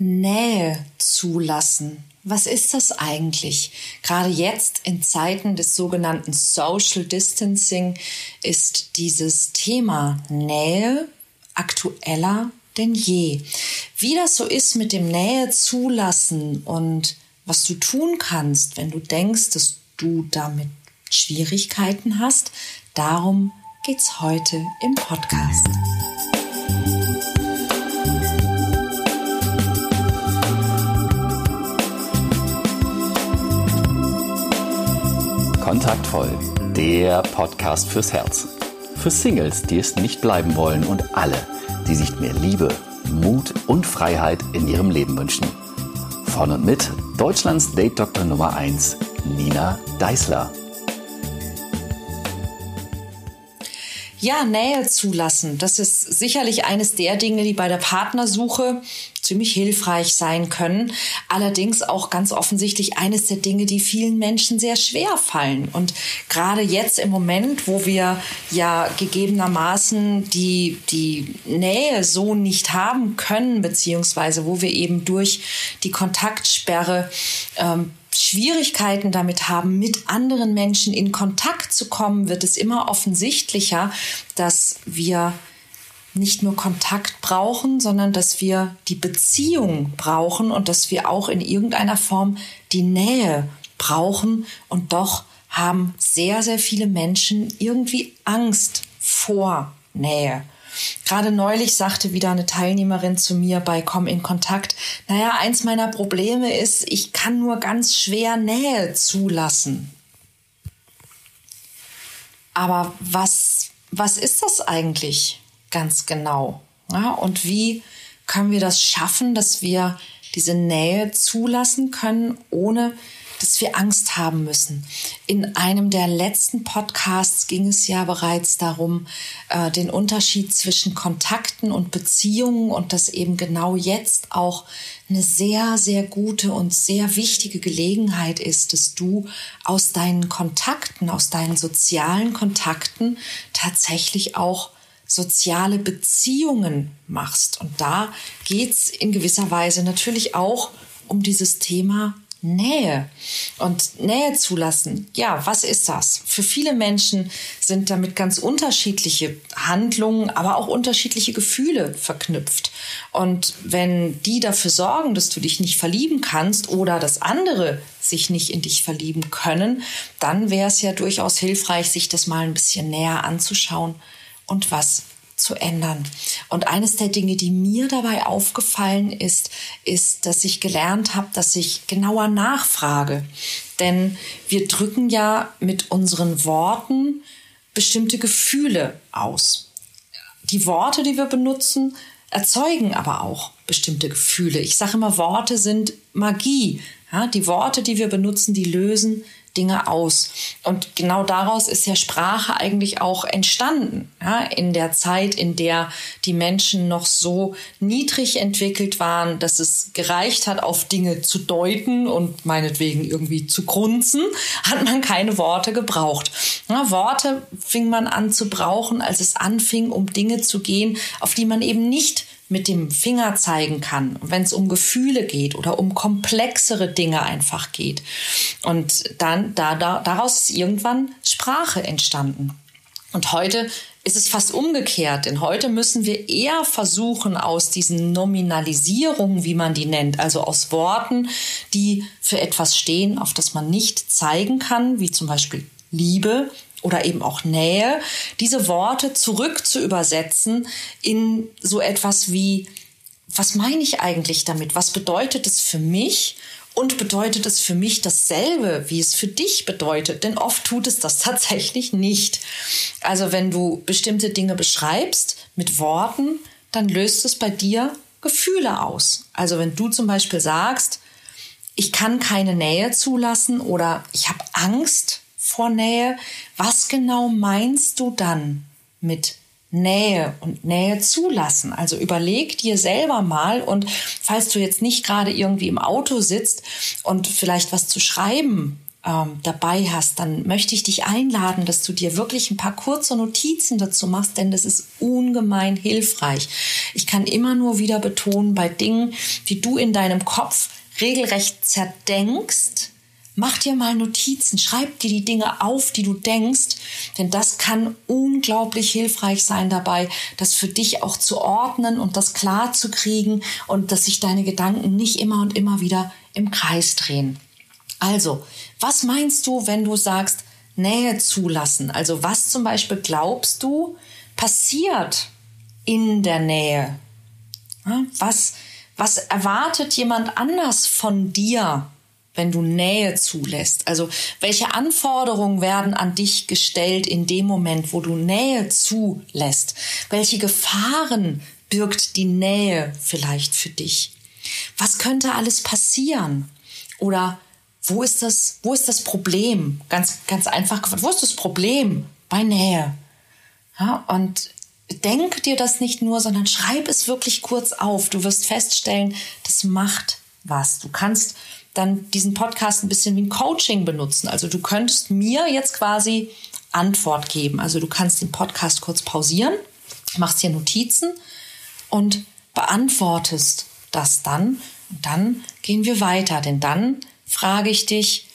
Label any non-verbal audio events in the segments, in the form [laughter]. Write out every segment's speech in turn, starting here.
Nähe zulassen. Was ist das eigentlich? Gerade jetzt in Zeiten des sogenannten Social Distancing ist dieses Thema Nähe aktueller denn je. Wie das so ist mit dem Nähe zulassen und was du tun kannst, wenn du denkst, dass du damit Schwierigkeiten hast, darum geht's heute im Podcast. Kontaktvoll, der Podcast fürs Herz. Für Singles, die es nicht bleiben wollen und alle, die sich mehr Liebe, Mut und Freiheit in ihrem Leben wünschen. Von und mit Deutschlands Date Doktor Nummer 1, Nina Deißler. Ja, Nähe zulassen. Das ist sicherlich eines der Dinge, die bei der Partnersuche ziemlich hilfreich sein können. Allerdings auch ganz offensichtlich eines der Dinge, die vielen Menschen sehr schwer fallen. Und gerade jetzt im Moment, wo wir ja gegebenermaßen die, die Nähe so nicht haben können, beziehungsweise wo wir eben durch die Kontaktsperre ähm, Schwierigkeiten damit haben, mit anderen Menschen in Kontakt zu kommen, wird es immer offensichtlicher, dass wir nicht nur Kontakt brauchen, sondern dass wir die Beziehung brauchen und dass wir auch in irgendeiner Form die Nähe brauchen. Und doch haben sehr, sehr viele Menschen irgendwie Angst vor Nähe. Gerade neulich sagte wieder eine Teilnehmerin zu mir bei Komm in Kontakt, naja, eins meiner Probleme ist, ich kann nur ganz schwer Nähe zulassen. Aber was, was ist das eigentlich ganz genau? Ja, und wie können wir das schaffen, dass wir diese Nähe zulassen können, ohne dass wir Angst haben müssen. In einem der letzten Podcasts ging es ja bereits darum, äh, den Unterschied zwischen Kontakten und Beziehungen und dass eben genau jetzt auch eine sehr, sehr gute und sehr wichtige Gelegenheit ist, dass du aus deinen Kontakten, aus deinen sozialen Kontakten tatsächlich auch soziale Beziehungen machst. Und da geht's in gewisser Weise natürlich auch um dieses Thema Nähe und Nähe zulassen. Ja, was ist das? Für viele Menschen sind damit ganz unterschiedliche Handlungen, aber auch unterschiedliche Gefühle verknüpft. Und wenn die dafür sorgen, dass du dich nicht verlieben kannst oder dass andere sich nicht in dich verlieben können, dann wäre es ja durchaus hilfreich, sich das mal ein bisschen näher anzuschauen und was zu ändern. Und eines der Dinge, die mir dabei aufgefallen ist, ist, dass ich gelernt habe, dass ich genauer nachfrage. Denn wir drücken ja mit unseren Worten bestimmte Gefühle aus. Die Worte, die wir benutzen, erzeugen aber auch bestimmte Gefühle. Ich sage immer, Worte sind Magie. Ja, die Worte, die wir benutzen, die lösen Dinge aus. Und genau daraus ist ja Sprache eigentlich auch entstanden. Ja, in der Zeit, in der die Menschen noch so niedrig entwickelt waren, dass es gereicht hat, auf Dinge zu deuten und meinetwegen irgendwie zu grunzen, [laughs] hat man keine Worte gebraucht. Ja, Worte fing man an zu brauchen, als es anfing, um Dinge zu gehen, auf die man eben nicht mit dem Finger zeigen kann, wenn es um Gefühle geht oder um komplexere Dinge einfach geht. Und dann da, da, daraus ist irgendwann Sprache entstanden. Und heute ist es fast umgekehrt, denn heute müssen wir eher versuchen, aus diesen Nominalisierungen, wie man die nennt, also aus Worten, die für etwas stehen, auf das man nicht zeigen kann, wie zum Beispiel Liebe, oder eben auch Nähe, diese Worte zurück zu übersetzen in so etwas wie, was meine ich eigentlich damit? Was bedeutet es für mich? Und bedeutet es für mich dasselbe, wie es für dich bedeutet? Denn oft tut es das [laughs] tatsächlich nicht. Also wenn du bestimmte Dinge beschreibst mit Worten, dann löst es bei dir Gefühle aus. Also wenn du zum Beispiel sagst, ich kann keine Nähe zulassen oder ich habe Angst vor Nähe. Was genau meinst du dann mit Nähe und Nähe zulassen? Also überleg dir selber mal und falls du jetzt nicht gerade irgendwie im Auto sitzt und vielleicht was zu schreiben ähm, dabei hast, dann möchte ich dich einladen, dass du dir wirklich ein paar kurze Notizen dazu machst, denn das ist ungemein hilfreich. Ich kann immer nur wieder betonen, bei Dingen, die du in deinem Kopf regelrecht zerdenkst, mach dir mal Notizen, schreib dir die Dinge auf, die du denkst, denn das kann unglaublich hilfreich sein dabei, das für dich auch zu ordnen und das klar zu kriegen und dass sich deine Gedanken nicht immer und immer wieder im Kreis drehen. Also, was meinst du, wenn du sagst, Nähe zulassen? Also, was zum Beispiel glaubst du passiert in der Nähe? Was, was erwartet jemand anders von dir, wenn du Nähe zulässt? Also, welche Anforderungen werden an dich gestellt in dem Moment, wo du Nähe zulässt? Welche Gefahren birgt die Nähe vielleicht für dich? Was könnte alles passieren? Oder wo ist das, wo ist das Problem? Ganz, ganz einfach gefragt, wo ist das Problem bei Nähe? Ja, und denk dir das nicht nur, sondern schreib es wirklich kurz auf. Du wirst feststellen, das macht was. Du kannst dann diesen Podcast ein bisschen wie ein Coaching benutzen. Also du könntest mir jetzt quasi Antwort geben. Also du kannst den Podcast kurz pausieren, machst dir Notizen und beantwortest das dann. Und dann gehen wir weiter, denn dann frage ich dich,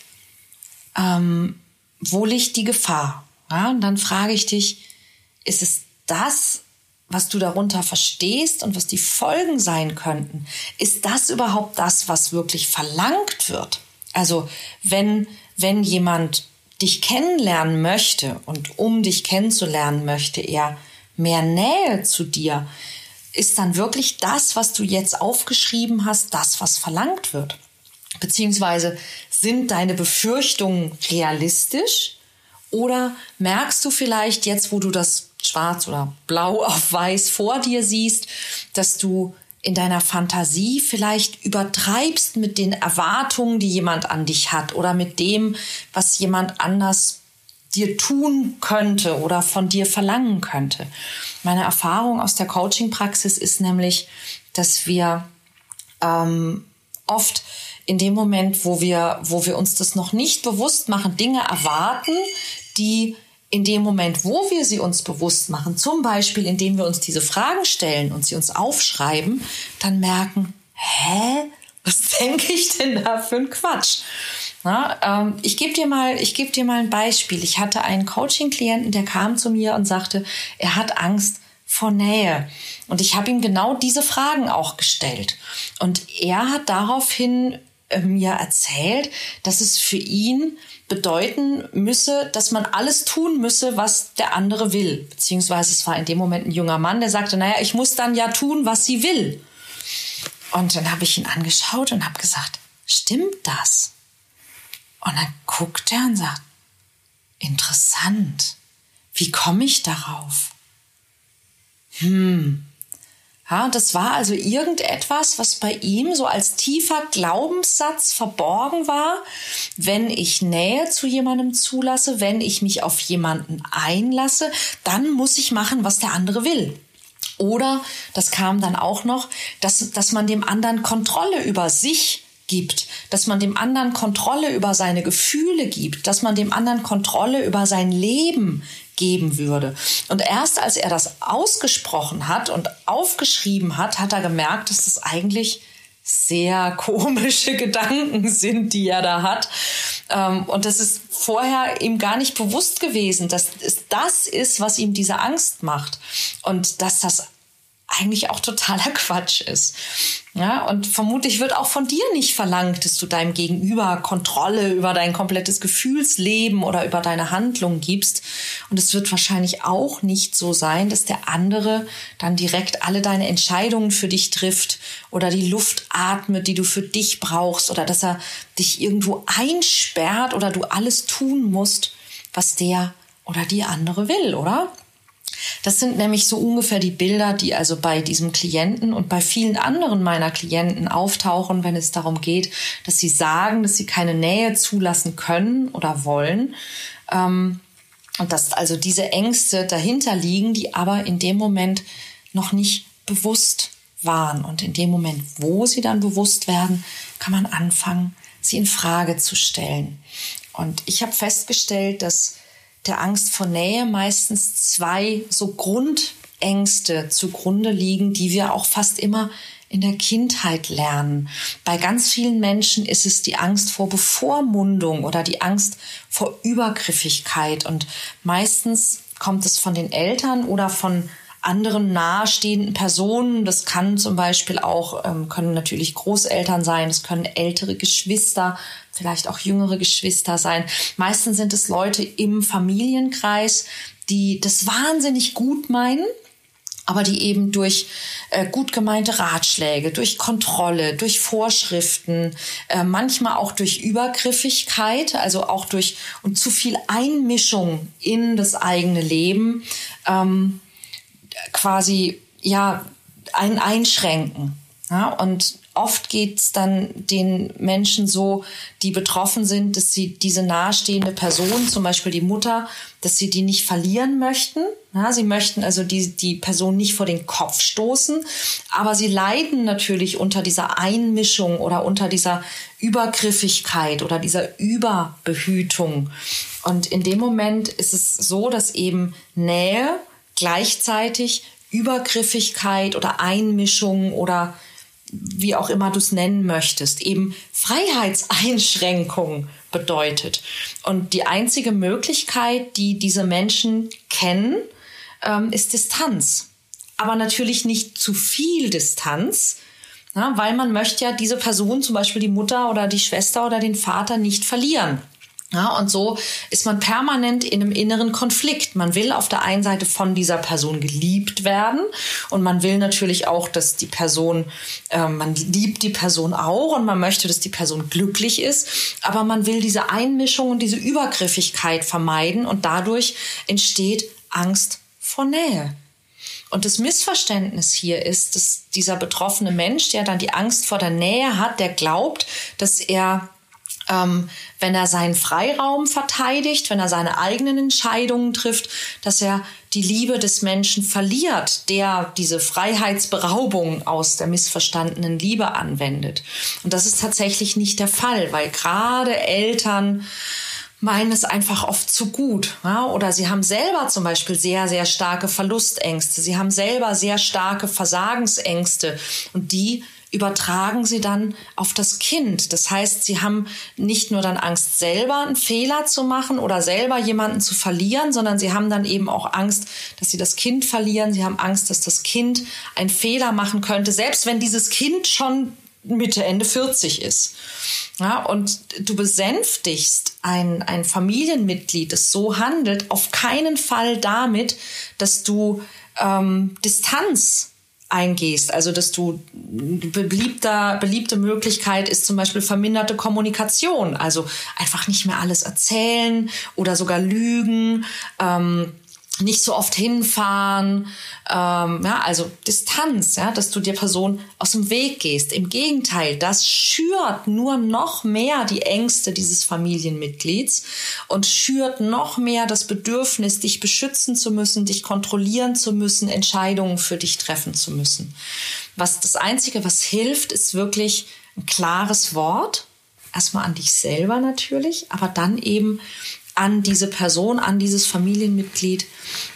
ähm, wo liegt die Gefahr? Ja, und dann frage ich dich, ist es das, was du darunter verstehst und was die Folgen sein könnten? Ist das überhaupt das, was wirklich verlangt wird? Also wenn, wenn jemand dich kennenlernen möchte und um dich kennenzulernen möchte, er mehr Nähe zu dir, ist dann wirklich das, was du jetzt aufgeschrieben hast, das, was verlangt wird? Beziehungsweise sind deine Befürchtungen realistisch? Oder merkst du vielleicht jetzt, wo du das schwarz oder blau auf weiß vor dir siehst, dass du in deiner Fantasie vielleicht übertreibst mit den Erwartungen, die jemand an dich hat oder mit dem, was jemand anders dir tun könnte oder von dir verlangen könnte. Meine Erfahrung aus der Coaching-Praxis ist nämlich, dass wir ähm, oft in dem Moment, wo wir, wo wir uns das noch nicht bewusst machen, Dinge erwarten, die in dem Moment, wo wir sie uns bewusst machen, zum Beispiel indem wir uns diese Fragen stellen und sie uns aufschreiben, dann merken, hä, was [laughs] denke ich denn da für ein Quatsch? Na, ähm, ich gebe dir mal, ich gebe dir mal ein Beispiel. Ich hatte einen Coaching-Klienten, der kam zu mir und sagte, er hat Angst vor Nähe. Und ich habe ihm genau diese Fragen auch gestellt. Und er hat daraufhin äh, mir erzählt, dass es für ihn bedeuten müsse, dass man alles tun müsse, was der andere will. Beziehungsweise es war in dem Moment ein junger Mann, der sagte, naja, ich muss dann ja tun, was sie will. Und dann habe ich ihn angeschaut und habe gesagt, stimmt das? Und dann guckt er und sagt, interessant. Wie komme ich darauf? Hm, ja, das war also irgendetwas, was bei ihm so als tiefer Glaubenssatz verborgen war. Wenn ich Nähe zu jemandem zulasse, wenn ich mich auf jemanden einlasse, dann muss ich machen, was der andere will. Oder, das kam dann auch noch, dass, dass man dem anderen Kontrolle über sich gibt, dass man dem anderen Kontrolle über seine Gefühle gibt, dass man dem anderen Kontrolle über sein Leben geben würde. Und erst als er das ausgesprochen hat und aufgeschrieben hat, hat er gemerkt, dass das eigentlich sehr [laughs] komische Gedanken sind, die er da hat. Ähm, und das ist vorher ihm gar nicht bewusst gewesen, dass es das ist, was ihm diese Angst macht. Und dass das eigentlich auch totaler [laughs] Quatsch ist. Ja, und vermutlich wird auch von dir nicht verlangt, dass du deinem Gegenüber Kontrolle über dein komplettes Gefühlsleben oder über deine Handlung gibst. Und es wird wahrscheinlich auch nicht so sein, dass der andere dann direkt alle deine Entscheidungen für dich trifft oder die Luft atmet, die du für dich brauchst oder dass er dich irgendwo einsperrt oder du alles tun musst, was der oder die andere will, oder? Das sind nämlich so ungefähr die Bilder, die also bei diesem Klienten und bei vielen anderen meiner Klienten auftauchen, wenn es darum geht, dass sie sagen, dass sie keine Nähe zulassen können oder wollen. Ähm, und dass also diese Ängste dahinter liegen, die aber in dem Moment noch nicht bewusst waren. Und in dem Moment, wo sie dann bewusst werden, kann man anfangen, sie in Frage zu stellen. Und ich habe festgestellt, dass der Angst vor Nähe meistens zwei so Grundängste zugrunde liegen, die wir auch fast immer in der Kindheit lernen. Bei ganz vielen Menschen ist es die Angst vor Bevormundung oder die Angst vor Übergriffigkeit. Und meistens kommt es von den Eltern oder von anderen nahestehenden Personen. Das kann zum Beispiel auch, ähm, können natürlich Großeltern sein, es können ältere Geschwister, vielleicht auch jüngere Geschwister sein. Meistens sind es Leute im Familienkreis, die das wahnsinnig gut meinen aber die eben durch äh, gut gemeinte Ratschläge, durch Kontrolle, durch Vorschriften, äh, manchmal auch durch Übergriffigkeit, also auch durch und zu viel Einmischung in das eigene Leben ähm, quasi ja ein Einschränken. Ja, und oft geht es dann den Menschen so, die betroffen sind, dass sie diese nahestehende Person, zum Beispiel die Mutter, dass sie die nicht verlieren möchten. Ja, sie möchten also die, die Person nicht vor den Kopf stoßen, aber sie leiden natürlich unter dieser Einmischung oder unter dieser Übergriffigkeit oder dieser Überbehütung. Und in dem Moment ist es so, dass eben Nähe gleichzeitig Übergriffigkeit oder Einmischung oder wie auch immer du es nennen möchtest, eben Freiheitseinschränkung bedeutet. Und die einzige Möglichkeit, die diese Menschen kennen, ähm, ist Distanz. Aber natürlich nicht zu viel Distanz, weil man möchte ja diese Person, zum Beispiel die Mutter oder die Schwester oder den Vater, nicht verlieren. Ja, und so ist man permanent in einem inneren Konflikt. Man will auf der einen Seite von dieser Person geliebt werden und man will natürlich auch, dass die Person, äh, man liebt die Person auch und man möchte, dass die Person glücklich ist, aber man will diese Einmischung und diese Übergriffigkeit vermeiden und dadurch entsteht Angst vor Nähe. Und das Missverständnis hier ist, dass dieser betroffene Mensch, der dann die Angst vor der Nähe hat, der glaubt, dass er ähm, wenn er seinen Freiraum verteidigt, wenn er seine eigenen Entscheidungen trifft, dass er die Liebe des Menschen verliert, der diese Freiheitsberaubung aus der missverstandenen Liebe anwendet. Und das ist tatsächlich nicht der Fall, weil gerade Eltern meinen es einfach oft zu gut. Ja? Oder sie haben selber zum Beispiel sehr, sehr starke Verlustängste. Sie haben selber sehr starke Versagensängste. Und die übertragen sie dann auf das Kind. Das heißt, sie haben nicht nur dann Angst, selber einen Fehler zu machen oder selber jemanden zu verlieren, sondern sie haben dann eben auch Angst, dass sie das Kind verlieren. Sie haben Angst, dass das Kind einen Fehler machen könnte, selbst wenn dieses Kind schon Mitte, Ende 40 ist. Ja, und du besänftigst ein, ein Familienmitglied, das so handelt, auf keinen Fall damit, dass du ähm, Distanz eingehst. Also, dass du beliebter, beliebte Möglichkeit ist zum Beispiel verminderte Kommunikation. Also einfach nicht mehr alles erzählen oder sogar lügen. Ähm, nicht so oft hinfahren, ähm, ja, also Distanz, ja, dass du der Person aus dem Weg gehst. Im Gegenteil, das schürt nur noch mehr die Ängste dieses Familienmitglieds und schürt noch mehr das Bedürfnis, dich beschützen zu müssen, dich kontrollieren zu müssen, Entscheidungen für dich treffen zu müssen. Was das Einzige, was hilft, ist wirklich ein klares Wort. Erstmal an dich selber natürlich, aber dann eben an diese Person, an dieses Familienmitglied,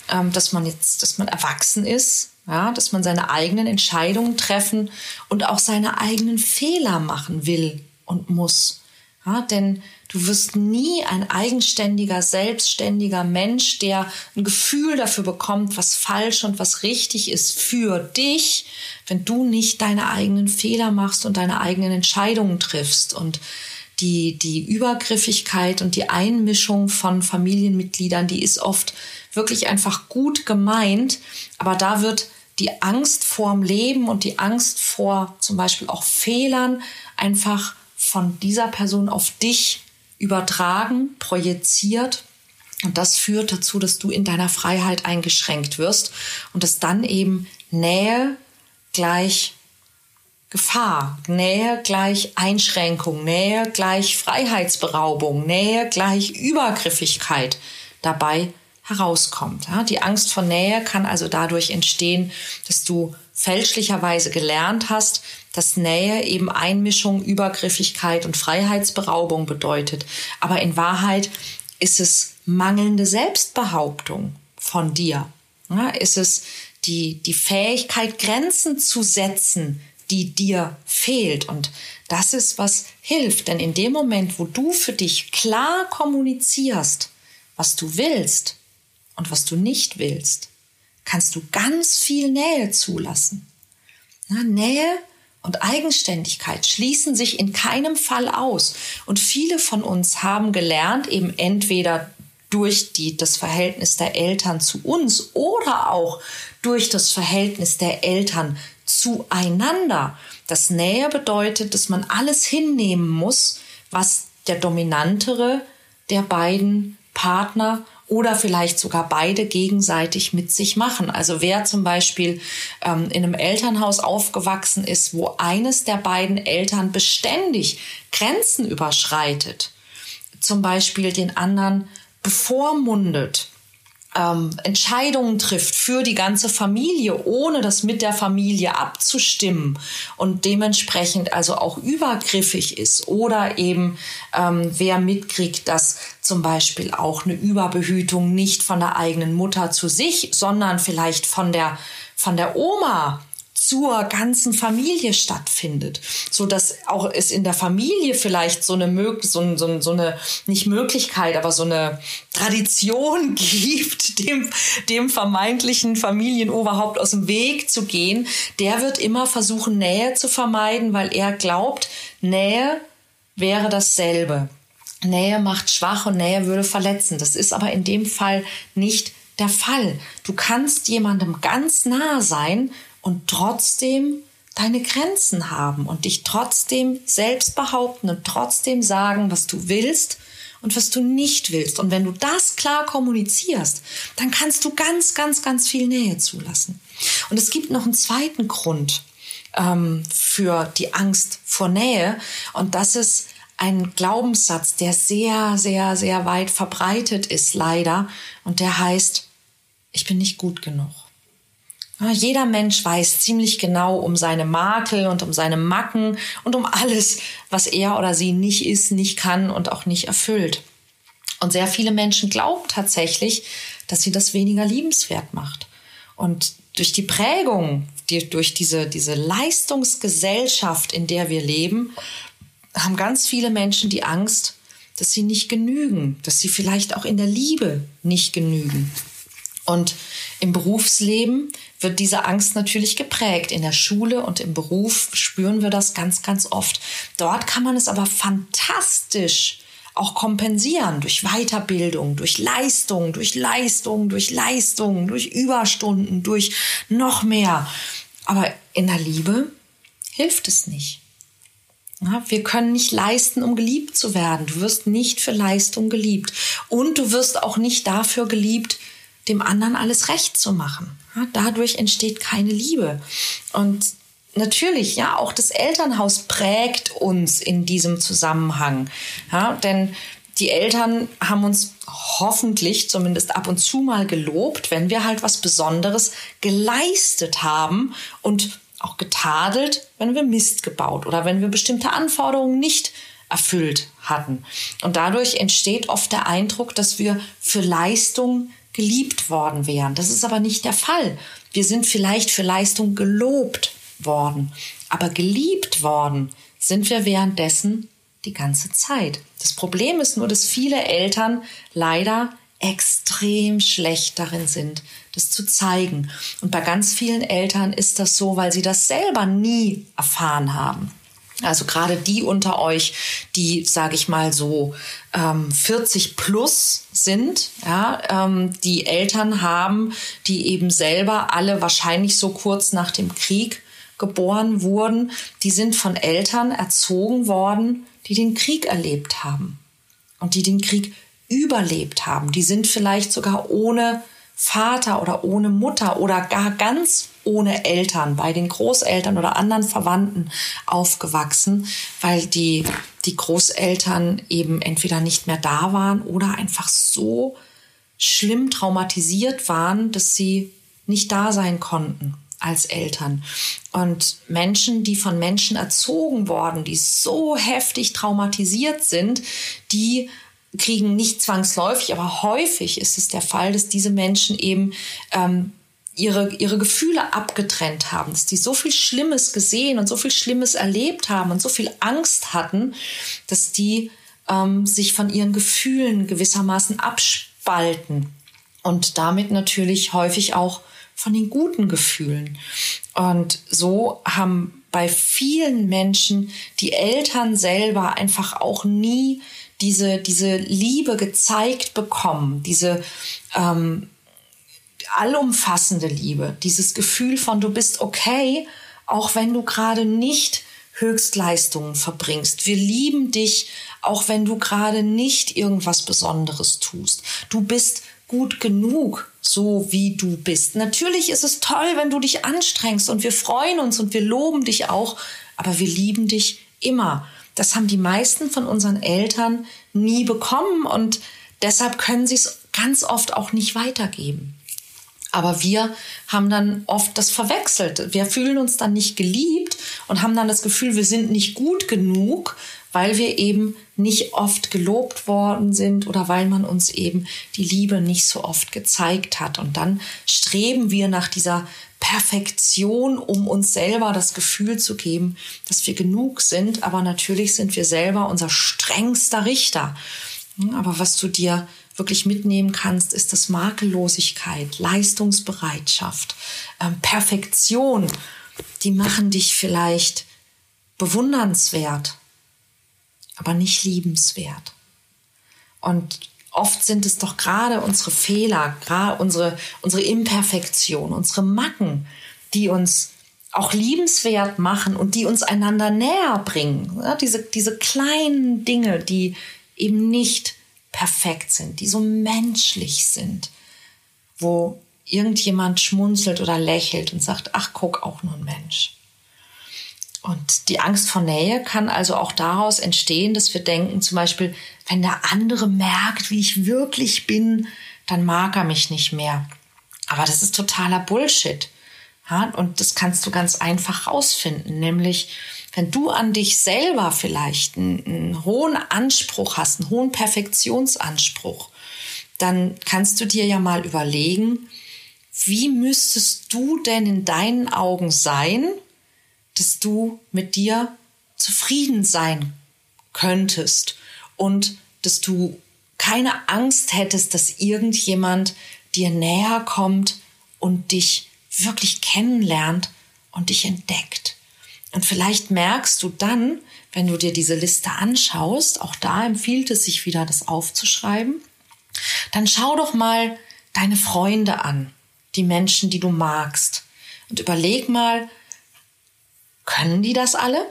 ähm, dass man jetzt, dass man erwachsen ist, ja, dass man seine eigenen Entscheidungen treffen und auch seine eigenen Fehler machen will und muss. Ja, denn du wirst nie ein eigenständiger, selbstständiger Mensch, der ein Gefühl dafür bekommt, was falsch und was richtig ist für dich, wenn du nicht deine eigenen Fehler machst und deine eigenen Entscheidungen triffst. Und die, die Übergriffigkeit und die Einmischung von Familienmitgliedern, die ist oft wirklich einfach gut gemeint, aber da wird die Angst vorm Leben und die Angst vor zum Beispiel auch Fehlern einfach von dieser Person auf dich übertragen, projiziert. Und das führt dazu, dass du in deiner Freiheit eingeschränkt wirst und dass dann eben Nähe gleich Gefahr, Nähe gleich Einschränkung, Nähe gleich Freiheitsberaubung, Nähe gleich Übergriffigkeit dabei herauskommt. Die Angst vor Nähe kann also dadurch entstehen, dass du fälschlicherweise gelernt hast, dass Nähe eben Einmischung, Übergriffigkeit und Freiheitsberaubung bedeutet. Aber in Wahrheit ist es mangelnde Selbstbehauptung von dir. Ist es die, die Fähigkeit, Grenzen zu setzen, die dir fehlt. Und das ist, was hilft. Denn in dem Moment, wo du für dich klar kommunizierst, was du willst und was du nicht willst, kannst du ganz viel Nähe zulassen. Na, Nähe und Eigenständigkeit schließen sich in keinem Fall aus. Und viele von uns haben gelernt, eben entweder durch die, das Verhältnis der Eltern zu uns oder auch durch das Verhältnis der Eltern zueinander. Das Nähe bedeutet, dass man alles hinnehmen muss, was der dominantere der beiden Partner oder vielleicht sogar beide gegenseitig mit sich machen. Also wer zum Beispiel ähm, in einem Elternhaus aufgewachsen ist, wo eines der beiden Eltern beständig Grenzen überschreitet, zum Beispiel den anderen bevormundet, ähm, Entscheidungen trifft für die ganze Familie, ohne das mit der Familie abzustimmen und dementsprechend also auch übergriffig ist oder eben ähm, wer mitkriegt, dass zum Beispiel auch eine Überbehütung nicht von der eigenen Mutter zu sich, sondern vielleicht von der von der Oma zur ganzen Familie stattfindet, so dass auch es in der Familie vielleicht so eine so, so, so eine nicht Möglichkeit, aber so eine Tradition [laughs] gibt, dem dem vermeintlichen Familienoberhaupt aus dem Weg zu gehen. Der wird immer versuchen Nähe zu vermeiden, weil er glaubt, Nähe wäre dasselbe. Nähe macht schwach und Nähe würde verletzen. Das ist aber in dem Fall nicht der Fall. Du kannst jemandem ganz nah sein und trotzdem deine Grenzen haben und dich trotzdem selbst behaupten und trotzdem sagen, was du willst und was du nicht willst. Und wenn du das klar kommunizierst, dann kannst du ganz, ganz, ganz viel Nähe zulassen. Und es gibt noch einen zweiten Grund ähm, für die Angst vor Nähe und das ist ein Glaubenssatz, der sehr, sehr, sehr weit verbreitet ist, leider. Und der heißt, ich bin nicht gut genug. Jeder Mensch weiß ziemlich genau um seine Makel und um seine Macken und um alles, was er oder sie nicht ist, nicht kann und auch nicht erfüllt. Und sehr viele Menschen glauben tatsächlich, dass sie das weniger liebenswert macht. Und durch die Prägung, die, durch diese, diese Leistungsgesellschaft, in der wir leben, haben ganz viele Menschen die Angst, dass sie nicht genügen, dass sie vielleicht auch in der Liebe nicht genügen. Und im Berufsleben wird diese Angst natürlich geprägt. In der Schule und im Beruf spüren wir das ganz, ganz oft. Dort kann man es aber fantastisch auch kompensieren durch Weiterbildung, durch Leistung, durch Leistung, durch Leistung, durch Überstunden, durch noch mehr. Aber in der Liebe hilft es nicht. Wir können nicht leisten, um geliebt zu werden. Du wirst nicht für Leistung geliebt. Und du wirst auch nicht dafür geliebt, dem anderen alles recht zu machen. Dadurch entsteht keine Liebe. Und natürlich, ja, auch das Elternhaus prägt uns in diesem Zusammenhang. Ja, denn die Eltern haben uns hoffentlich zumindest ab und zu mal gelobt, wenn wir halt was Besonderes geleistet haben und auch getadelt, wenn wir Mist gebaut oder wenn wir bestimmte Anforderungen nicht erfüllt hatten. Und dadurch entsteht oft der Eindruck, dass wir für Leistung geliebt worden wären. Das ist aber nicht der Fall. Wir sind vielleicht für Leistung gelobt worden, aber geliebt worden sind wir währenddessen die ganze Zeit. Das Problem ist nur, dass viele Eltern leider extrem schlecht darin sind, das zu zeigen. Und bei ganz vielen Eltern ist das so, weil sie das selber nie erfahren haben. Also gerade die unter euch, die, sage ich mal so, ähm, 40 plus sind, ja, ähm, die Eltern haben, die eben selber alle wahrscheinlich so kurz nach dem Krieg geboren wurden, die sind von Eltern erzogen worden, die den Krieg erlebt haben und die den Krieg überlebt haben. Die sind vielleicht sogar ohne Vater oder ohne Mutter oder gar ganz ohne Eltern, bei den Großeltern oder anderen Verwandten aufgewachsen, weil die, die Großeltern eben entweder nicht mehr da waren oder einfach so schlimm traumatisiert waren, dass sie nicht da sein konnten als Eltern. Und Menschen, die von Menschen erzogen worden, die so heftig traumatisiert sind, die kriegen nicht zwangsläufig, aber häufig ist es der Fall, dass diese Menschen eben ähm, ihre, ihre Gefühle abgetrennt haben, dass die so viel Schlimmes gesehen und so viel Schlimmes erlebt haben und so viel Angst hatten, dass die ähm, sich von ihren Gefühlen gewissermaßen abspalten und damit natürlich häufig auch von den guten Gefühlen. Und so haben bei vielen Menschen die Eltern selber einfach auch nie diese, diese Liebe gezeigt bekommen, diese ähm, allumfassende Liebe, dieses Gefühl von du bist okay, auch wenn du gerade nicht Höchstleistungen verbringst. Wir lieben dich, auch wenn du gerade nicht irgendwas Besonderes tust. Du bist gut genug, so wie du bist. Natürlich ist es toll, wenn du dich anstrengst und wir freuen uns und wir loben dich auch, aber wir lieben dich immer. Das haben die meisten von unseren Eltern nie bekommen und deshalb können sie es ganz oft auch nicht weitergeben. Aber wir haben dann oft das verwechselt. Wir fühlen uns dann nicht geliebt und haben dann das Gefühl, wir sind nicht gut genug, weil wir eben nicht oft gelobt worden sind oder weil man uns eben die Liebe nicht so oft gezeigt hat. Und dann streben wir nach dieser Perfektion, um uns selber das Gefühl zu geben, dass wir genug sind. Aber natürlich sind wir selber unser strengster Richter. Aber was du dir wirklich mitnehmen kannst, ist das Makellosigkeit, Leistungsbereitschaft, ähm, Perfektion. Die machen dich vielleicht bewundernswert, aber nicht liebenswert. Und oft sind es doch gerade unsere Fehler, gerade unsere, unsere Imperfektion, unsere Macken, die uns auch liebenswert machen und die uns einander näher bringen. Ja, diese, diese kleinen Dinge, die eben nicht perfekt sind, die so menschlich sind, wo irgendjemand schmunzelt oder lächelt und sagt, ach, guck, auch nur ein Mensch. Und die Angst vor Nähe kann also auch daraus entstehen, dass wir denken, zum Beispiel, wenn der andere merkt, wie ich wirklich bin, dann mag er mich nicht mehr. Aber das ist totaler Bullshit. Und das kannst du ganz einfach rausfinden, nämlich wenn du an dich selber vielleicht einen, einen hohen Anspruch hast, einen hohen Perfektionsanspruch, dann kannst du dir ja mal überlegen, wie müsstest du denn in deinen Augen sein, dass du mit dir zufrieden sein könntest und dass du keine Angst hättest, dass irgendjemand dir näher kommt und dich wirklich kennenlernt und dich entdeckt. Und vielleicht merkst du dann, wenn du dir diese Liste anschaust, auch da empfiehlt es sich wieder, das aufzuschreiben, dann schau doch mal deine Freunde an, die Menschen, die du magst. Und überleg mal, können die das alle?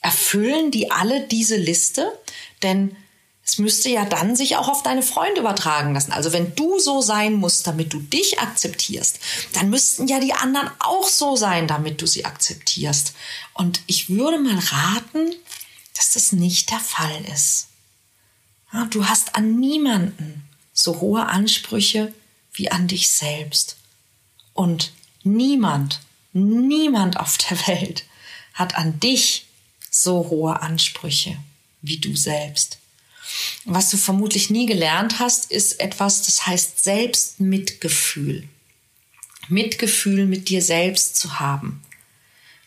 Erfüllen die alle diese Liste? Denn es müsste ja dann sich auch auf deine Freunde übertragen lassen. Also wenn du so sein musst, damit du dich akzeptierst, dann müssten ja die anderen auch so sein, damit du sie akzeptierst. Und ich würde mal raten, dass das nicht der Fall ist. Du hast an niemanden so hohe Ansprüche wie an dich selbst. Und niemand, niemand auf der Welt hat an dich so hohe Ansprüche wie du selbst. Was du vermutlich nie gelernt hast, ist etwas, das heißt Selbstmitgefühl. Mitgefühl mit dir selbst zu haben.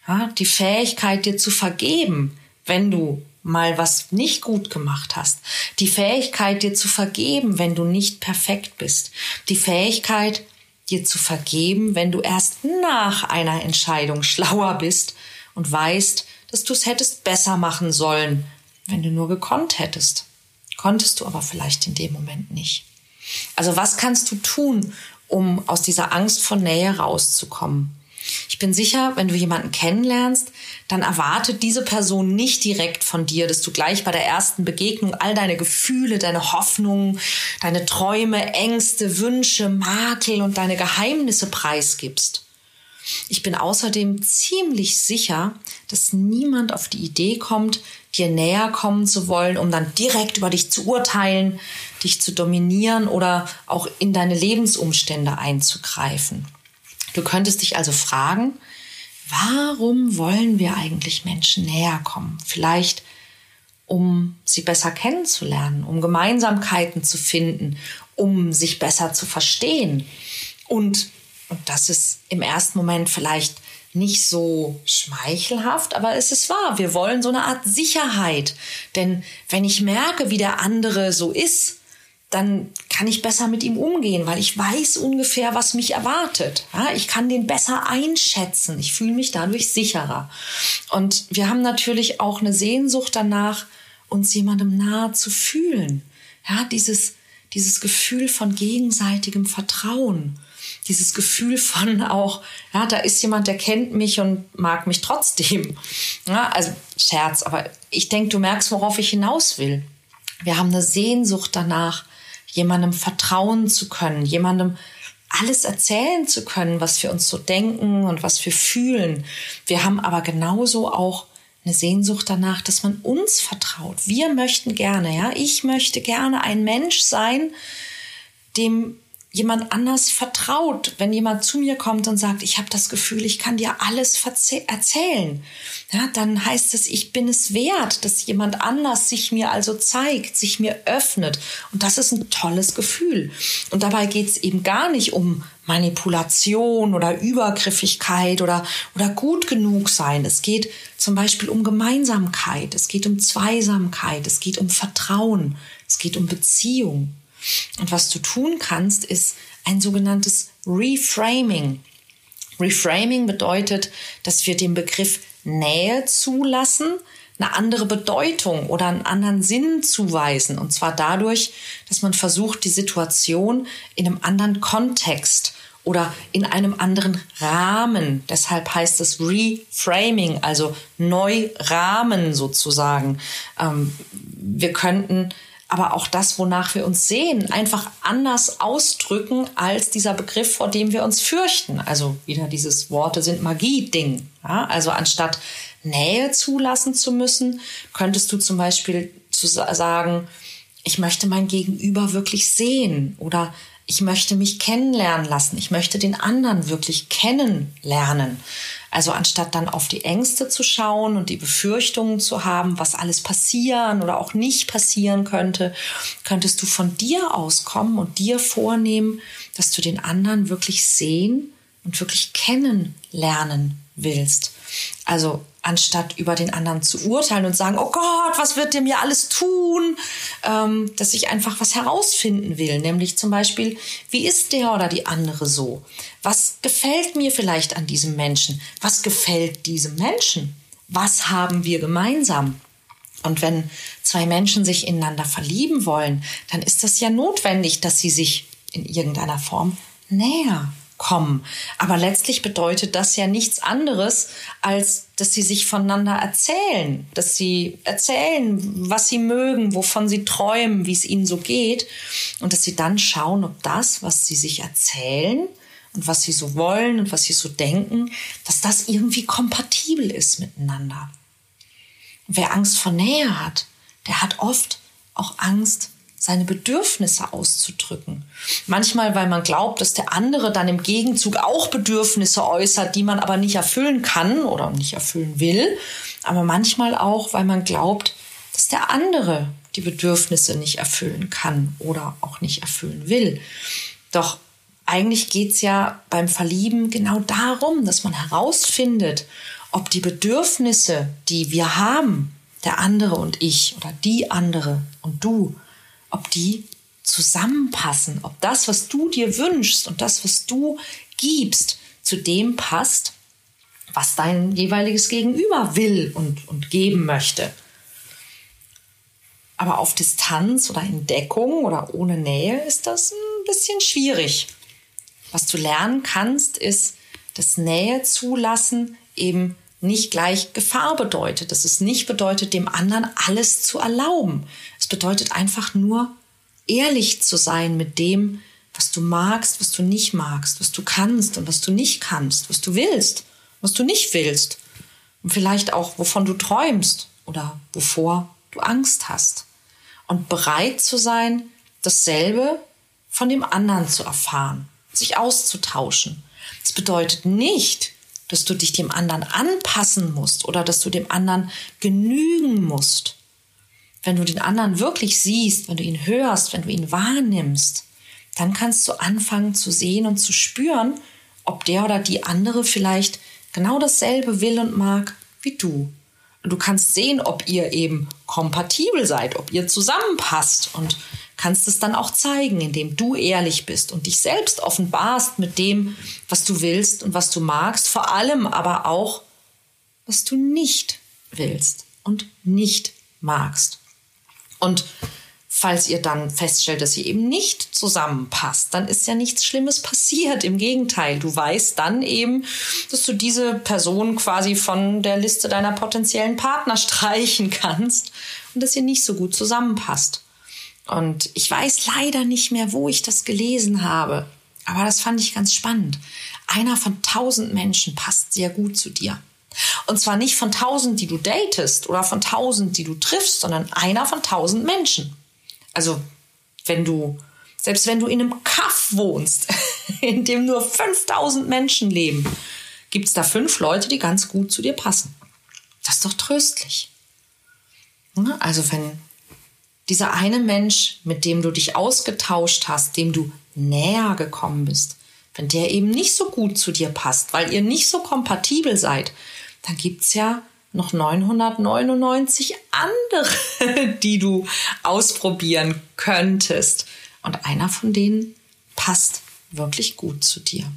Ja, die Fähigkeit, dir zu vergeben, wenn du mal was nicht gut gemacht hast. Die Fähigkeit, dir zu vergeben, wenn du nicht perfekt bist. Die Fähigkeit, dir zu vergeben, wenn du erst nach einer Entscheidung schlauer bist und weißt, dass du es hättest besser machen sollen, wenn du nur gekonnt hättest. Konntest du aber vielleicht in dem Moment nicht. Also was kannst du tun, um aus dieser Angst vor Nähe rauszukommen? Ich bin sicher, wenn du jemanden kennenlernst, dann erwartet diese Person nicht direkt von dir, dass du gleich bei der ersten Begegnung all deine Gefühle, deine Hoffnungen, deine Träume, Ängste, Wünsche, Makel und deine Geheimnisse preisgibst. Ich bin außerdem ziemlich sicher, dass niemand auf die Idee kommt, dir näher kommen zu wollen, um dann direkt über dich zu urteilen, dich zu dominieren oder auch in deine Lebensumstände einzugreifen. Du könntest dich also fragen, warum wollen wir eigentlich Menschen näher kommen? Vielleicht um sie besser kennenzulernen, um Gemeinsamkeiten zu finden, um sich besser zu verstehen. Und, und das ist im ersten Moment vielleicht nicht so schmeichelhaft, aber es ist wahr. Wir wollen so eine Art Sicherheit. Denn wenn ich merke, wie der andere so ist, dann kann ich besser mit ihm umgehen, weil ich weiß ungefähr, was mich erwartet. Ja, ich kann den besser einschätzen. Ich fühle mich dadurch sicherer. Und wir haben natürlich auch eine Sehnsucht danach, uns jemandem nahe zu fühlen. Ja, dieses, dieses Gefühl von gegenseitigem Vertrauen. Dieses Gefühl von auch, ja, da ist jemand, der kennt mich und mag mich trotzdem. Ja, also Scherz, aber ich denke, du merkst, worauf ich hinaus will. Wir haben eine Sehnsucht danach, jemandem vertrauen zu können, jemandem alles erzählen zu können, was wir uns so denken und was wir fühlen. Wir haben aber genauso auch eine Sehnsucht danach, dass man uns vertraut. Wir möchten gerne, ja, ich möchte gerne ein Mensch sein, dem jemand anders vertraut, wenn jemand zu mir kommt und sagt, ich habe das Gefühl, ich kann dir alles erzählen, ja, dann heißt es, ich bin es wert, dass jemand anders sich mir also zeigt, sich mir öffnet. Und das ist ein tolles Gefühl. Und dabei geht es eben gar nicht um Manipulation oder Übergriffigkeit oder, oder gut genug sein. Es geht zum Beispiel um Gemeinsamkeit, es geht um Zweisamkeit, es geht um Vertrauen, es geht um Beziehung. Und was du tun kannst, ist ein sogenanntes Reframing. Reframing bedeutet, dass wir dem Begriff Nähe zulassen, eine andere Bedeutung oder einen anderen Sinn zuweisen. Und zwar dadurch, dass man versucht, die Situation in einem anderen Kontext oder in einem anderen Rahmen. Deshalb heißt es Reframing, also Neurahmen sozusagen. Ähm, wir könnten aber auch das, wonach wir uns sehen, einfach anders ausdrücken als dieser Begriff, vor dem wir uns fürchten. Also wieder dieses Worte sind Magie-Ding. Ja? Also anstatt Nähe zulassen zu müssen, könntest du zum Beispiel zu sagen, ich möchte mein Gegenüber wirklich sehen oder ich möchte mich kennenlernen lassen. Ich möchte den anderen wirklich kennenlernen. Also anstatt dann auf die Ängste zu schauen und die Befürchtungen zu haben, was alles passieren oder auch nicht passieren könnte, könntest du von dir auskommen und dir vornehmen, dass du den anderen wirklich sehen und wirklich kennenlernen willst. Also anstatt über den anderen zu urteilen und sagen, oh Gott, was wird der mir alles tun, ähm, dass ich einfach was herausfinden will, nämlich zum Beispiel, wie ist der oder die andere so? Was gefällt mir vielleicht an diesem Menschen? Was gefällt diesem Menschen? Was haben wir gemeinsam? Und wenn zwei Menschen sich ineinander verlieben wollen, dann ist das ja notwendig, dass sie sich in irgendeiner Form näher kommen. Aber letztlich bedeutet das ja nichts anderes, als dass sie sich voneinander erzählen, dass sie erzählen, was sie mögen, wovon sie träumen, wie es ihnen so geht und dass sie dann schauen, ob das, was sie sich erzählen und was sie so wollen und was sie so denken, dass das irgendwie kompatibel ist miteinander. wer Angst vor Nähe hat, der hat oft auch Angst seine Bedürfnisse auszudrücken. Manchmal, weil man glaubt, dass der andere dann im Gegenzug auch Bedürfnisse äußert, die man aber nicht erfüllen kann oder nicht erfüllen will. Aber manchmal auch, weil man glaubt, dass der andere die Bedürfnisse nicht erfüllen kann oder auch nicht erfüllen will. Doch eigentlich geht's ja beim Verlieben genau darum, dass man herausfindet, ob die Bedürfnisse, die wir haben, der andere und ich oder die andere und du, ob die zusammenpassen, ob das, was du dir wünschst und das, was du gibst, zu dem passt, was dein jeweiliges Gegenüber will und, und geben möchte. Aber auf Distanz oder in Deckung oder ohne Nähe ist das ein bisschen schwierig. Was du lernen kannst, ist, dass Nähe zulassen eben nicht gleich Gefahr bedeutet. Dass es nicht bedeutet, dem anderen alles zu erlauben. Es bedeutet einfach nur, ehrlich zu sein mit dem, was du magst, was du nicht magst, was du kannst und was du nicht kannst, was du willst, was du nicht willst. Und vielleicht auch, wovon du träumst oder wovor du Angst hast. Und bereit zu sein, dasselbe von dem anderen zu erfahren, sich auszutauschen. Es bedeutet nicht, dass du dich dem anderen anpassen musst oder dass du dem anderen genügen musst. Wenn du den anderen wirklich siehst, wenn du ihn hörst, wenn du ihn wahrnimmst, dann kannst du anfangen zu sehen und zu spüren, ob der oder die andere vielleicht genau dasselbe will und mag wie du. Und du kannst sehen, ob ihr eben kompatibel seid, ob ihr zusammenpasst und kannst es dann auch zeigen, indem du ehrlich bist und dich selbst offenbarst mit dem, was du willst und was du magst, vor allem aber auch, was du nicht willst und nicht magst. Und falls ihr dann feststellt, dass ihr eben nicht zusammenpasst, dann ist ja nichts Schlimmes passiert. Im Gegenteil, du weißt dann eben, dass du diese Person quasi von der Liste deiner potenziellen Partner [laughs] streichen kannst und dass ihr nicht so gut zusammenpasst. Und ich weiß leider nicht mehr, wo ich das gelesen habe, aber das fand ich ganz spannend. Einer von tausend Menschen passt sehr gut zu dir. Und zwar nicht von tausend, die du datest oder von tausend, die du triffst, sondern einer von tausend Menschen. Also, wenn du, selbst wenn du in einem Kaff wohnst, [laughs] in dem nur 5000 Menschen leben, gibt es da fünf Leute, die ganz gut zu dir passen. Das ist doch tröstlich. Also, wenn dieser eine Mensch, mit dem du dich ausgetauscht hast, dem du näher gekommen bist, wenn der eben nicht so gut zu dir passt, weil ihr nicht so kompatibel seid, dann gibt's ja noch 999 andere, [laughs] die du ausprobieren könntest. Und einer von denen passt wirklich gut zu dir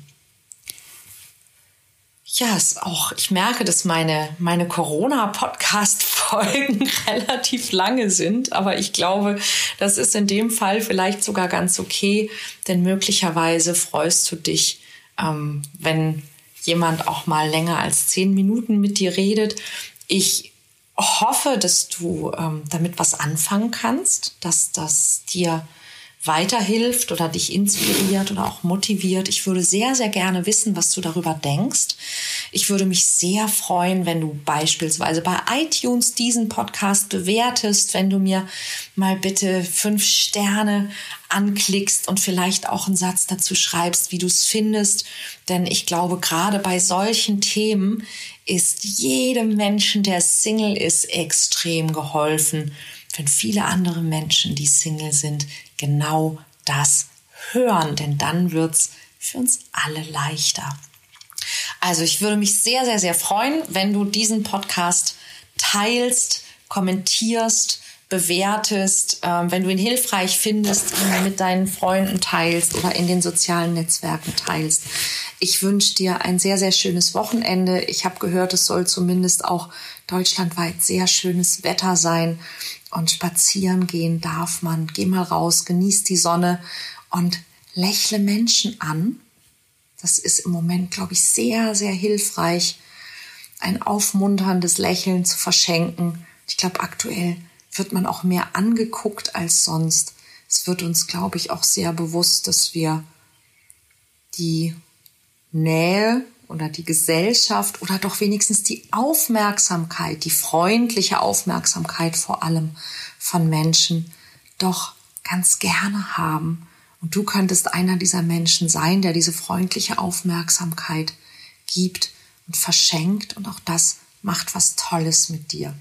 ja, ist auch, ich merke, dass meine, meine Corona-Podcast-Folgen [laughs] relativ lange sind, aber ich glaube, das ist in dem Fall vielleicht sogar ganz okay, denn möglicherweise freust du dich, ähm, wenn jemand auch mal länger als zehn Minuten mit dir redet. Ich hoffe, dass du ähm, damit was anfangen kannst, dass das dir weiterhilft oder dich inspiriert oder auch motiviert. Ich würde sehr, sehr gerne wissen, was du darüber denkst. Ich würde mich sehr freuen, wenn du beispielsweise bei iTunes diesen Podcast bewertest, wenn du mir mal bitte fünf Sterne anklickst und vielleicht auch einen Satz dazu schreibst, wie du es findest. Denn ich glaube, gerade bei solchen Themen ist jedem Menschen, der Single ist, extrem geholfen wenn viele andere Menschen, die Single sind, genau das hören, denn dann wird es für uns alle leichter. Also ich würde mich sehr, sehr, sehr freuen, wenn du diesen Podcast teilst, kommentierst, bewertest, äh, wenn du ihn hilfreich findest, ihn mit deinen Freunden teilst oder in den sozialen Netzwerken teilst. Ich wünsche dir ein sehr, sehr schönes Wochenende. Ich habe gehört, es soll zumindest auch deutschlandweit sehr schönes Wetter sein und spazieren gehen darf man. Geh mal raus, genieß die Sonne und lächle Menschen an. Das ist im Moment, glaube ich, sehr, sehr hilfreich, ein aufmunterndes Lächeln zu verschenken. Ich glaube, aktuell wird man auch mehr angeguckt als sonst. Es wird uns, glaube ich, auch sehr bewusst, dass wir die Nähe oder die Gesellschaft oder doch wenigstens die Aufmerksamkeit, die freundliche Aufmerksamkeit vor allem von Menschen doch ganz gerne haben. Und du könntest einer dieser Menschen sein, der diese freundliche Aufmerksamkeit gibt und verschenkt. Und auch das macht was Tolles mit dir.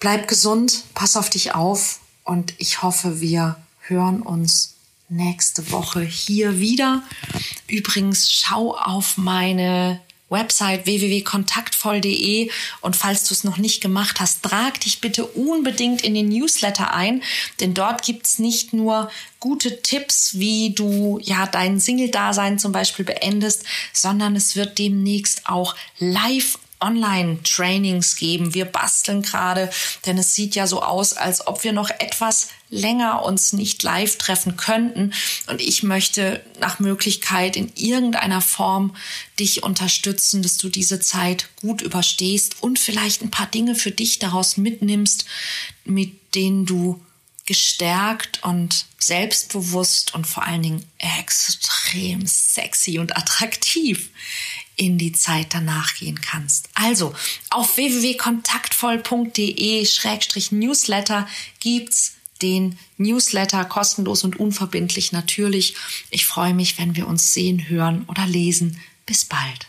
Bleib gesund, pass auf dich auf und ich hoffe, wir hören uns nächste Woche hier wieder. Übrigens, schau auf meine Website www.kontaktvoll.de und falls du es noch nicht gemacht hast, trag dich bitte unbedingt in den Newsletter ein, denn dort gibt's nicht nur gute Tipps, wie du ja dein Single-Dasein zum Beispiel beendest, sondern es wird demnächst auch live Online-Trainings geben. Wir basteln gerade, denn es sieht ja so aus, als ob wir noch etwas länger uns nicht live treffen könnten. Und ich möchte nach Möglichkeit in irgendeiner Form dich unterstützen, dass du diese Zeit gut überstehst und vielleicht ein paar Dinge für dich daraus mitnimmst, mit denen du gestärkt und selbstbewusst und vor allen Dingen extrem sexy und attraktiv in die Zeit danach gehen kannst. Also auf www.kontaktvoll.de-newsletter gibt's den Newsletter kostenlos und unverbindlich natürlich. Ich freue mich, wenn wir uns sehen, hören oder lesen. Bis bald.